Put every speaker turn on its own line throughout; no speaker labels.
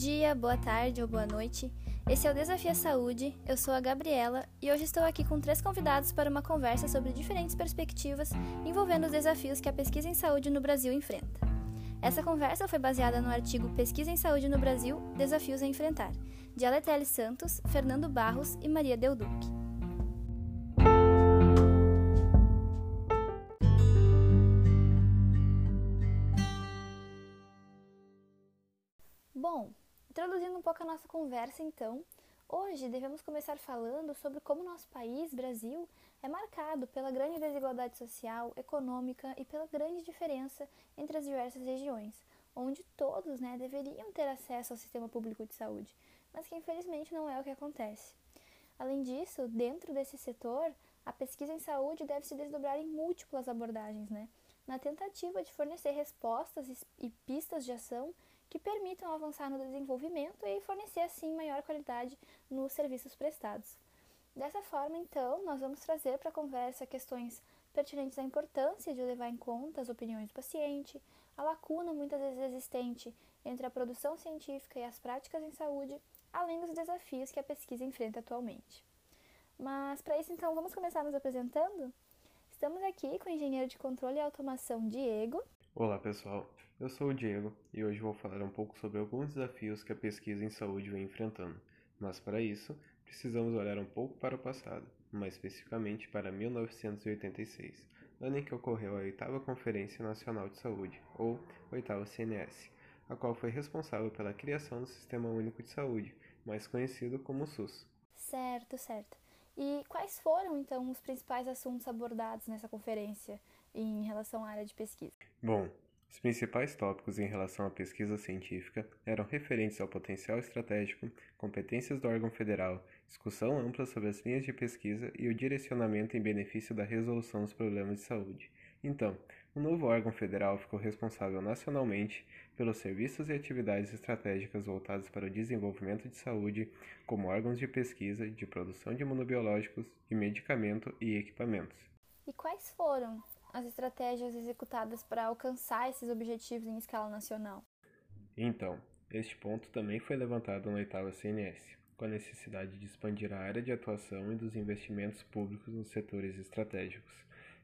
Dia, boa tarde ou boa noite. Esse é o Desafio Saúde. Eu sou a Gabriela e hoje estou aqui com três convidados para uma conversa sobre diferentes perspectivas envolvendo os desafios que a pesquisa em saúde no Brasil enfrenta. Essa conversa foi baseada no artigo Pesquisa em Saúde no Brasil: Desafios a Enfrentar, de Aletelli Santos, Fernando Barros e Maria Delduc. Bom, introduzindo um pouco a nossa conversa então, hoje devemos começar falando sobre como nosso país, Brasil, é marcado pela grande desigualdade social, econômica e pela grande diferença entre as diversas regiões, onde todos né, deveriam ter acesso ao sistema público de saúde, mas que infelizmente não é o que acontece. Além disso, dentro desse setor, a pesquisa em saúde deve se desdobrar em múltiplas abordagens, né? na tentativa de fornecer respostas e pistas de ação que permitam avançar no desenvolvimento e fornecer assim maior qualidade nos serviços prestados. Dessa forma, então, nós vamos trazer para a conversa questões pertinentes à importância de levar em conta as opiniões do paciente, a lacuna muitas vezes existente entre a produção científica e as práticas em saúde, além dos desafios que a pesquisa enfrenta atualmente. Mas para isso, então, vamos começar nos apresentando? Estamos aqui com o engenheiro de controle e automação Diego.
Olá, pessoal. Eu sou o Diego e hoje vou falar um pouco sobre alguns desafios que a pesquisa em saúde vem enfrentando. Mas para isso, precisamos olhar um pouco para o passado, mais especificamente para 1986, ano em que ocorreu a oitava Conferência Nacional de Saúde, ou oitava CNS, a qual foi responsável pela criação do Sistema Único de Saúde, mais conhecido como SUS.
Certo, certo. E quais foram então os principais assuntos abordados nessa conferência em relação à área de pesquisa?
Bom, os principais tópicos em relação à pesquisa científica eram referentes ao potencial estratégico, competências do órgão federal, discussão ampla sobre as linhas de pesquisa e o direcionamento em benefício da resolução dos problemas de saúde. Então, o novo órgão federal ficou responsável nacionalmente pelos serviços e atividades estratégicas voltados para o desenvolvimento de saúde, como órgãos de pesquisa, de produção de imunobiológicos, de medicamento e equipamentos.
E quais foram as estratégias executadas para alcançar esses objetivos em escala nacional?
Então, este ponto também foi levantado na oitava CNS, com a necessidade de expandir a área de atuação e dos investimentos públicos nos setores estratégicos.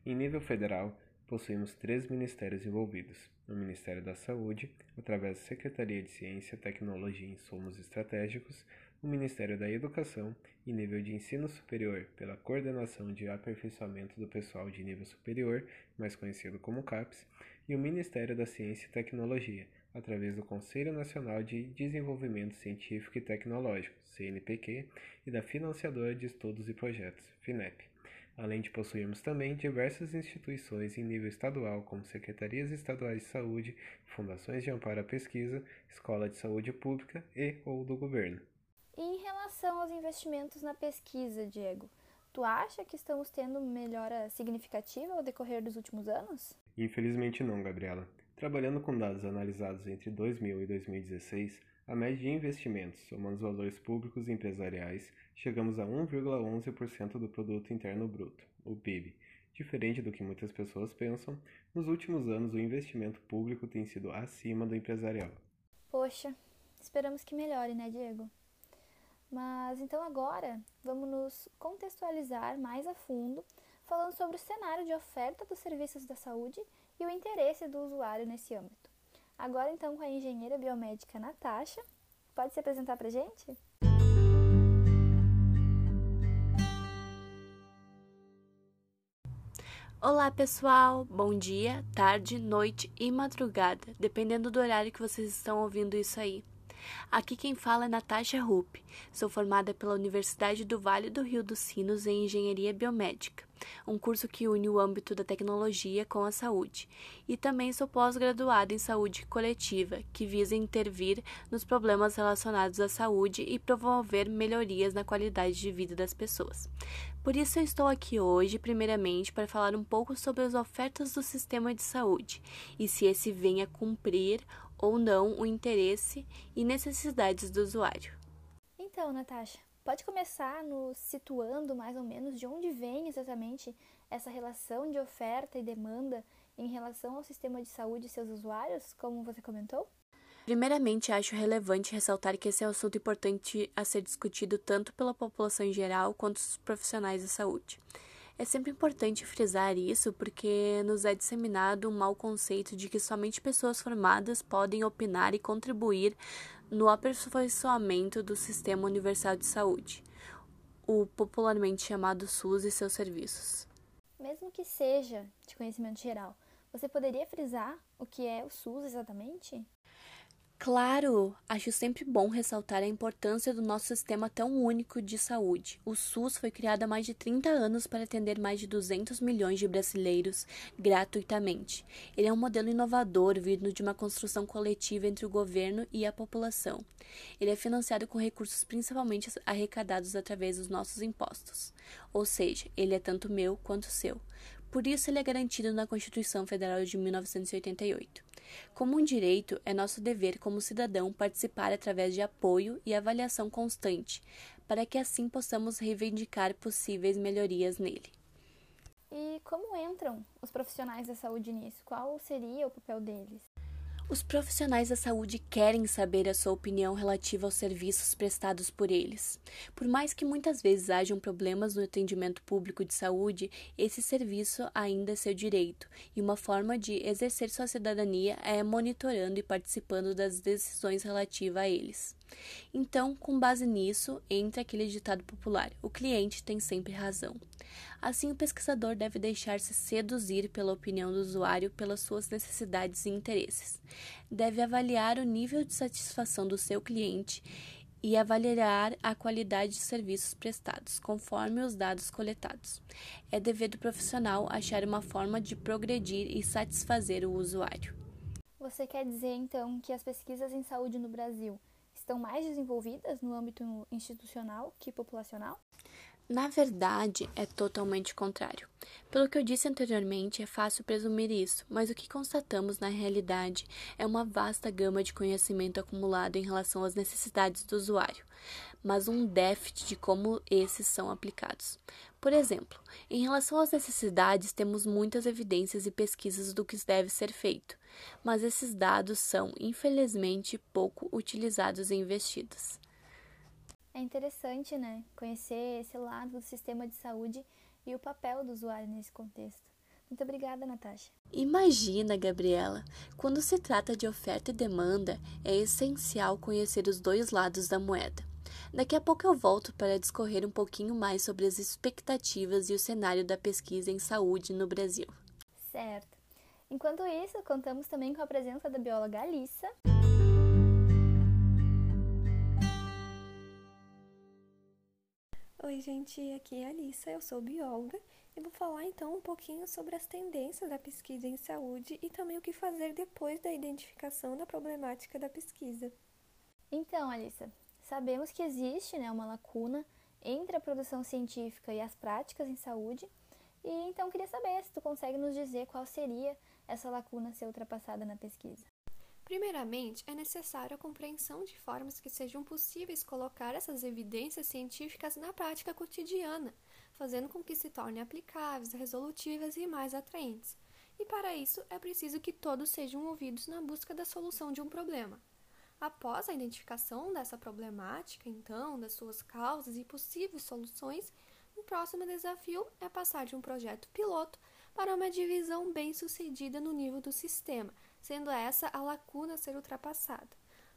Em nível federal, possuímos três ministérios envolvidos: o Ministério da Saúde, através da Secretaria de Ciência, Tecnologia e Insumos Estratégicos, o Ministério da Educação e nível de ensino superior pela Coordenação de Aperfeiçoamento do Pessoal de Nível Superior, mais conhecido como CAPES, e o Ministério da Ciência e Tecnologia, através do Conselho Nacional de Desenvolvimento Científico e Tecnológico, CNPq, e da Financiadora de Estudos e Projetos, FINEP. Além de possuirmos também diversas instituições em nível estadual, como secretarias estaduais de saúde, fundações de amparo à pesquisa, escola de saúde pública e ou do governo.
E em relação aos investimentos na pesquisa, Diego, tu acha que estamos tendo melhora significativa ao decorrer dos últimos anos?
Infelizmente não, Gabriela. Trabalhando com dados analisados entre 2000 e 2016, a média de investimentos, somando os valores públicos e empresariais, chegamos a 1,11% do produto interno bruto, o PIB. Diferente do que muitas pessoas pensam, nos últimos anos o investimento público tem sido acima do empresarial.
Poxa, esperamos que melhore, né, Diego? Mas então agora vamos nos contextualizar mais a fundo, falando sobre o cenário de oferta dos serviços da saúde e o interesse do usuário nesse âmbito. Agora então com a engenheira biomédica Natasha, pode se apresentar para gente?
Olá pessoal, bom dia, tarde, noite e madrugada, dependendo do horário que vocês estão ouvindo isso aí. Aqui quem fala é Natasha Rupp. Sou formada pela Universidade do Vale do Rio dos Sinos em Engenharia Biomédica, um curso que une o âmbito da tecnologia com a saúde. E também sou pós-graduada em saúde coletiva, que visa intervir nos problemas relacionados à saúde e promover melhorias na qualidade de vida das pessoas. Por isso eu estou aqui hoje, primeiramente, para falar um pouco sobre as ofertas do sistema de saúde e se esse vem a cumprir ou não o interesse e necessidades do usuário.
Então, Natasha, pode começar nos situando mais ou menos de onde vem exatamente essa relação de oferta e demanda em relação ao sistema de saúde e seus usuários, como você comentou?
Primeiramente, acho relevante ressaltar que esse é um assunto importante a ser discutido tanto pela população em geral quanto os profissionais da saúde. É sempre importante frisar isso porque nos é disseminado um mau conceito de que somente pessoas formadas podem opinar e contribuir no aperfeiçoamento do Sistema Universal de Saúde, o popularmente chamado SUS e seus serviços.
Mesmo que seja de conhecimento geral, você poderia frisar o que é o SUS exatamente?
Claro, acho sempre bom ressaltar a importância do nosso sistema tão único de saúde. O SUS foi criado há mais de 30 anos para atender mais de 200 milhões de brasileiros gratuitamente. Ele é um modelo inovador vindo de uma construção coletiva entre o governo e a população. Ele é financiado com recursos principalmente arrecadados através dos nossos impostos. Ou seja, ele é tanto meu quanto seu. Por isso, ele é garantido na Constituição Federal de 1988. Como um direito, é nosso dever como cidadão participar através de apoio e avaliação constante, para que assim possamos reivindicar possíveis melhorias nele.
E como entram os profissionais da saúde nisso? Qual seria o papel deles?
Os profissionais da saúde querem saber a sua opinião relativa aos serviços prestados por eles. Por mais que muitas vezes hajam problemas no atendimento público de saúde, esse serviço ainda é seu direito, e uma forma de exercer sua cidadania é monitorando e participando das decisões relativas a eles. Então, com base nisso, entra aquele ditado popular: o cliente tem sempre razão. Assim, o pesquisador deve deixar-se seduzir pela opinião do usuário pelas suas necessidades e interesses. Deve avaliar o nível de satisfação do seu cliente e avaliar a qualidade de serviços prestados, conforme os dados coletados. É dever do profissional achar uma forma de progredir e satisfazer o usuário.
Você quer dizer então que as pesquisas em saúde no Brasil estão mais desenvolvidas no âmbito institucional que populacional?
Na verdade, é totalmente contrário. Pelo que eu disse anteriormente, é fácil presumir isso, mas o que constatamos na realidade é uma vasta gama de conhecimento acumulado em relação às necessidades do usuário, mas um déficit de como esses são aplicados. Por exemplo, em relação às necessidades, temos muitas evidências e pesquisas do que deve ser feito, mas esses dados são, infelizmente, pouco utilizados e investidos.
É interessante, né, conhecer esse lado do sistema de saúde e o papel do usuário nesse contexto. Muito obrigada, Natasha.
Imagina, Gabriela, quando se trata de oferta e demanda, é essencial conhecer os dois lados da moeda. Daqui a pouco eu volto para discorrer um pouquinho mais sobre as expectativas e o cenário da pesquisa em saúde no Brasil.
Certo. Enquanto isso, contamos também com a presença da bióloga Alissa.
Oi, gente, aqui é a Alissa, eu sou bióloga e vou falar então um pouquinho sobre as tendências da pesquisa em saúde e também o que fazer depois da identificação da problemática da pesquisa.
Então, Alissa, sabemos que existe né, uma lacuna entre a produção científica e as práticas em saúde, e então queria saber se tu consegue nos dizer qual seria essa lacuna ser ultrapassada na pesquisa.
Primeiramente, é necessário a compreensão de formas que sejam possíveis colocar essas evidências científicas na prática cotidiana, fazendo com que se tornem aplicáveis, resolutivas e mais atraentes. E para isso é preciso que todos sejam ouvidos na busca da solução de um problema. Após a identificação dessa problemática, então, das suas causas e possíveis soluções, o próximo desafio é passar de um projeto piloto para uma divisão bem-sucedida no nível do sistema sendo essa a lacuna a ser ultrapassada.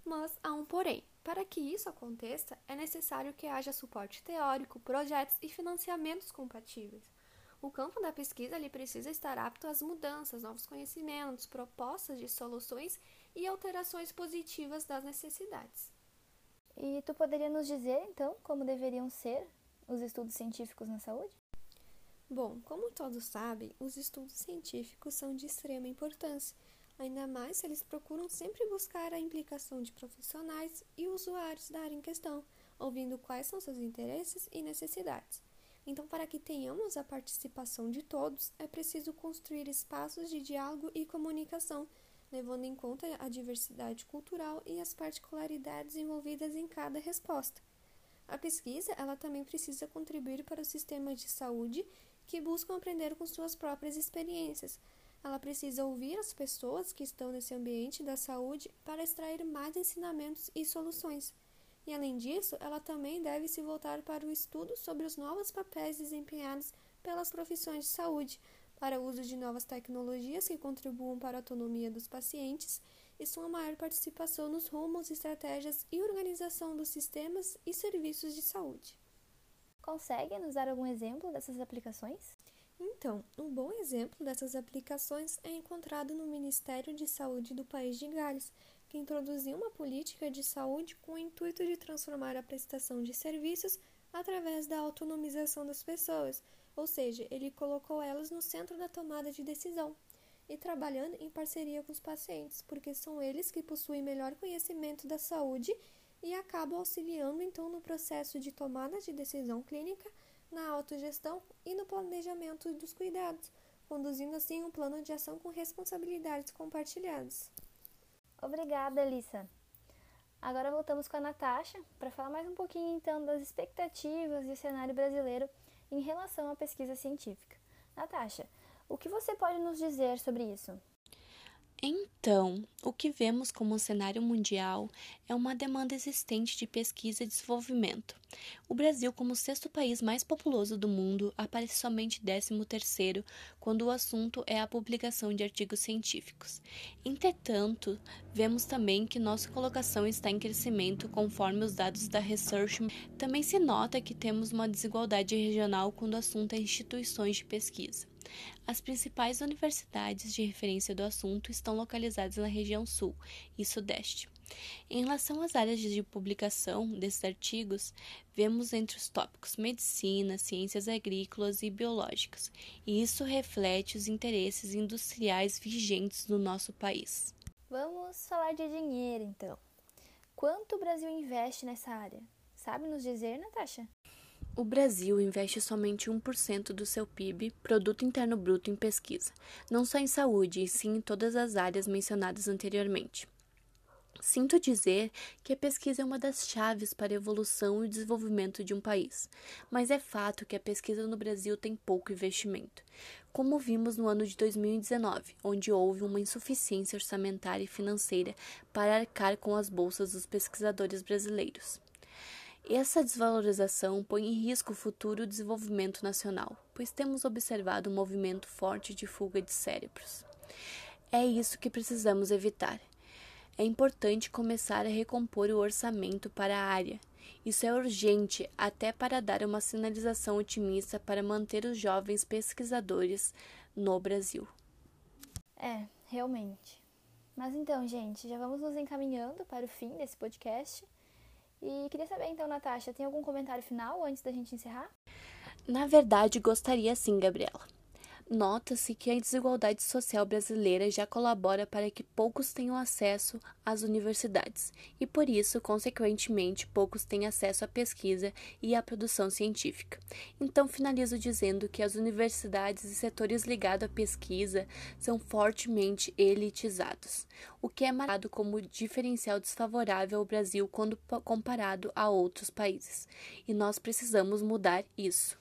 Mas há um porém. Para que isso aconteça, é necessário que haja suporte teórico, projetos e financiamentos compatíveis. O campo da pesquisa ele precisa estar apto às mudanças, novos conhecimentos, propostas de soluções e alterações positivas das necessidades.
E tu poderia nos dizer, então, como deveriam ser os estudos científicos na saúde?
Bom, como todos sabem, os estudos científicos são de extrema importância ainda mais se eles procuram sempre buscar a implicação de profissionais e usuários da área em questão, ouvindo quais são seus interesses e necessidades. Então, para que tenhamos a participação de todos, é preciso construir espaços de diálogo e comunicação, levando em conta a diversidade cultural e as particularidades envolvidas em cada resposta. A pesquisa, ela também precisa contribuir para o sistema de saúde que buscam aprender com suas próprias experiências, ela precisa ouvir as pessoas que estão nesse ambiente da saúde para extrair mais ensinamentos e soluções. E além disso, ela também deve se voltar para o estudo sobre os novos papéis desempenhados pelas profissões de saúde, para o uso de novas tecnologias que contribuam para a autonomia dos pacientes e sua maior participação nos rumos, estratégias e organização dos sistemas e serviços de saúde.
Consegue nos dar algum exemplo dessas aplicações?
Então, um bom exemplo dessas aplicações é encontrado no Ministério de Saúde do país de Gales, que introduziu uma política de saúde com o intuito de transformar a prestação de serviços através da autonomização das pessoas, ou seja, ele colocou elas no centro da tomada de decisão e trabalhando em parceria com os pacientes, porque são eles que possuem melhor conhecimento da saúde e acabam auxiliando então no processo de tomada de decisão clínica, na autogestão e no planejamento dos cuidados, conduzindo assim um plano de ação com responsabilidades compartilhadas.
Obrigada, Alissa. Agora voltamos com a Natasha para falar mais um pouquinho então das expectativas e o cenário brasileiro em relação à pesquisa científica. Natasha, o que você pode nos dizer sobre isso?
Então, o que vemos como cenário mundial é uma demanda existente de pesquisa e desenvolvimento. O Brasil, como sexto país mais populoso do mundo, aparece somente 13º quando o assunto é a publicação de artigos científicos. Entretanto, vemos também que nossa colocação está em crescimento conforme os dados da Research. Também se nota que temos uma desigualdade regional quando o assunto é instituições de pesquisa. As principais universidades de referência do assunto estão localizadas na região sul e sudeste. Em relação às áreas de publicação desses artigos, vemos entre os tópicos medicina, ciências agrícolas e biológicas, e isso reflete os interesses industriais vigentes do nosso país.
Vamos falar de dinheiro então. Quanto o Brasil investe nessa área? Sabe nos dizer, Natasha?
O Brasil investe somente 1% do seu PIB, Produto Interno Bruto, em pesquisa, não só em saúde, e sim em todas as áreas mencionadas anteriormente. Sinto dizer que a pesquisa é uma das chaves para a evolução e desenvolvimento de um país, mas é fato que a pesquisa no Brasil tem pouco investimento, como vimos no ano de 2019, onde houve uma insuficiência orçamentária e financeira para arcar com as bolsas dos pesquisadores brasileiros. Essa desvalorização põe em risco o futuro desenvolvimento nacional, pois temos observado um movimento forte de fuga de cérebros. É isso que precisamos evitar. É importante começar a recompor o orçamento para a área. Isso é urgente até para dar uma sinalização otimista para manter os jovens pesquisadores no Brasil.
É, realmente. Mas então, gente, já vamos nos encaminhando para o fim desse podcast. E queria saber então, Natasha, tem algum comentário final antes da gente encerrar?
Na verdade, gostaria sim, Gabriela. Nota-se que a desigualdade social brasileira já colabora para que poucos tenham acesso às universidades e, por isso, consequentemente, poucos têm acesso à pesquisa e à produção científica. Então, finalizo dizendo que as universidades e setores ligados à pesquisa são fortemente elitizados, o que é marcado como diferencial desfavorável ao Brasil quando comparado a outros países. E nós precisamos mudar isso.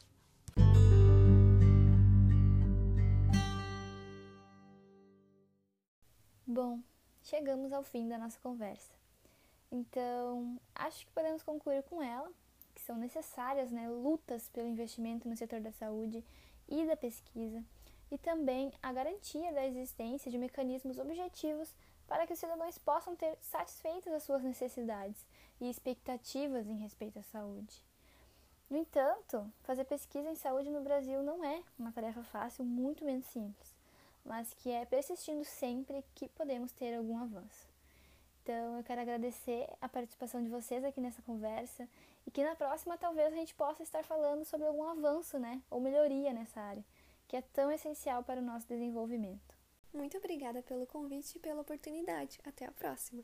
Bom, chegamos ao fim da nossa conversa. Então, acho que podemos concluir com ela que são necessárias né, lutas pelo investimento no setor da saúde e da pesquisa, e também a garantia da existência de mecanismos objetivos para que os cidadãos possam ter satisfeitas as suas necessidades e expectativas em respeito à saúde. No entanto, fazer pesquisa em saúde no Brasil não é uma tarefa fácil, muito menos simples mas que é persistindo sempre que podemos ter algum avanço. Então, eu quero agradecer a participação de vocês aqui nessa conversa e que na próxima talvez a gente possa estar falando sobre algum avanço, né, ou melhoria nessa área, que é tão essencial para o nosso desenvolvimento.
Muito obrigada pelo convite e pela oportunidade. Até a próxima.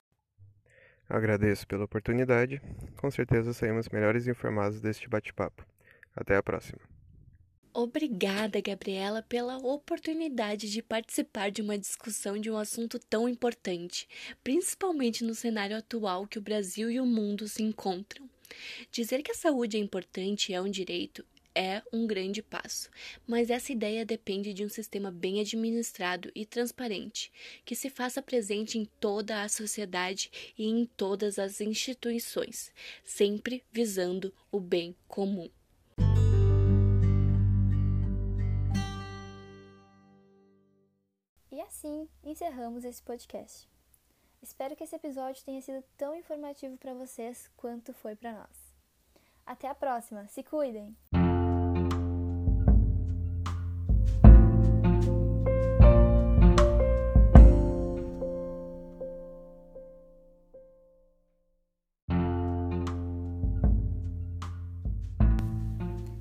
Agradeço pela oportunidade. Com certeza saímos melhores informados deste bate-papo. Até a próxima.
Obrigada, Gabriela, pela oportunidade de participar de uma discussão de um assunto tão importante, principalmente no cenário atual que o Brasil e o mundo se encontram. Dizer que a saúde é importante e é um direito é um grande passo, mas essa ideia depende de um sistema bem administrado e transparente, que se faça presente em toda a sociedade e em todas as instituições, sempre visando o bem comum.
Assim encerramos esse podcast. Espero que esse episódio tenha sido tão informativo para vocês quanto foi para nós. Até a próxima, se cuidem!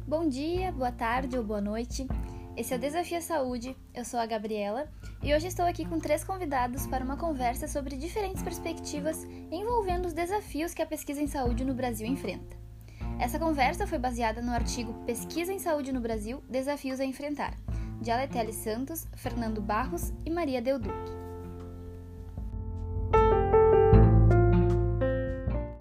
Bom dia, boa tarde ou boa noite. Esse é o Desafio Saúde. Eu sou a Gabriela e hoje estou aqui com três convidados para uma conversa sobre diferentes perspectivas envolvendo os desafios que a pesquisa em saúde no Brasil enfrenta. Essa conversa foi baseada no artigo Pesquisa em Saúde no Brasil: Desafios a Enfrentar, de Aletele Santos, Fernando Barros e Maria Del Duque.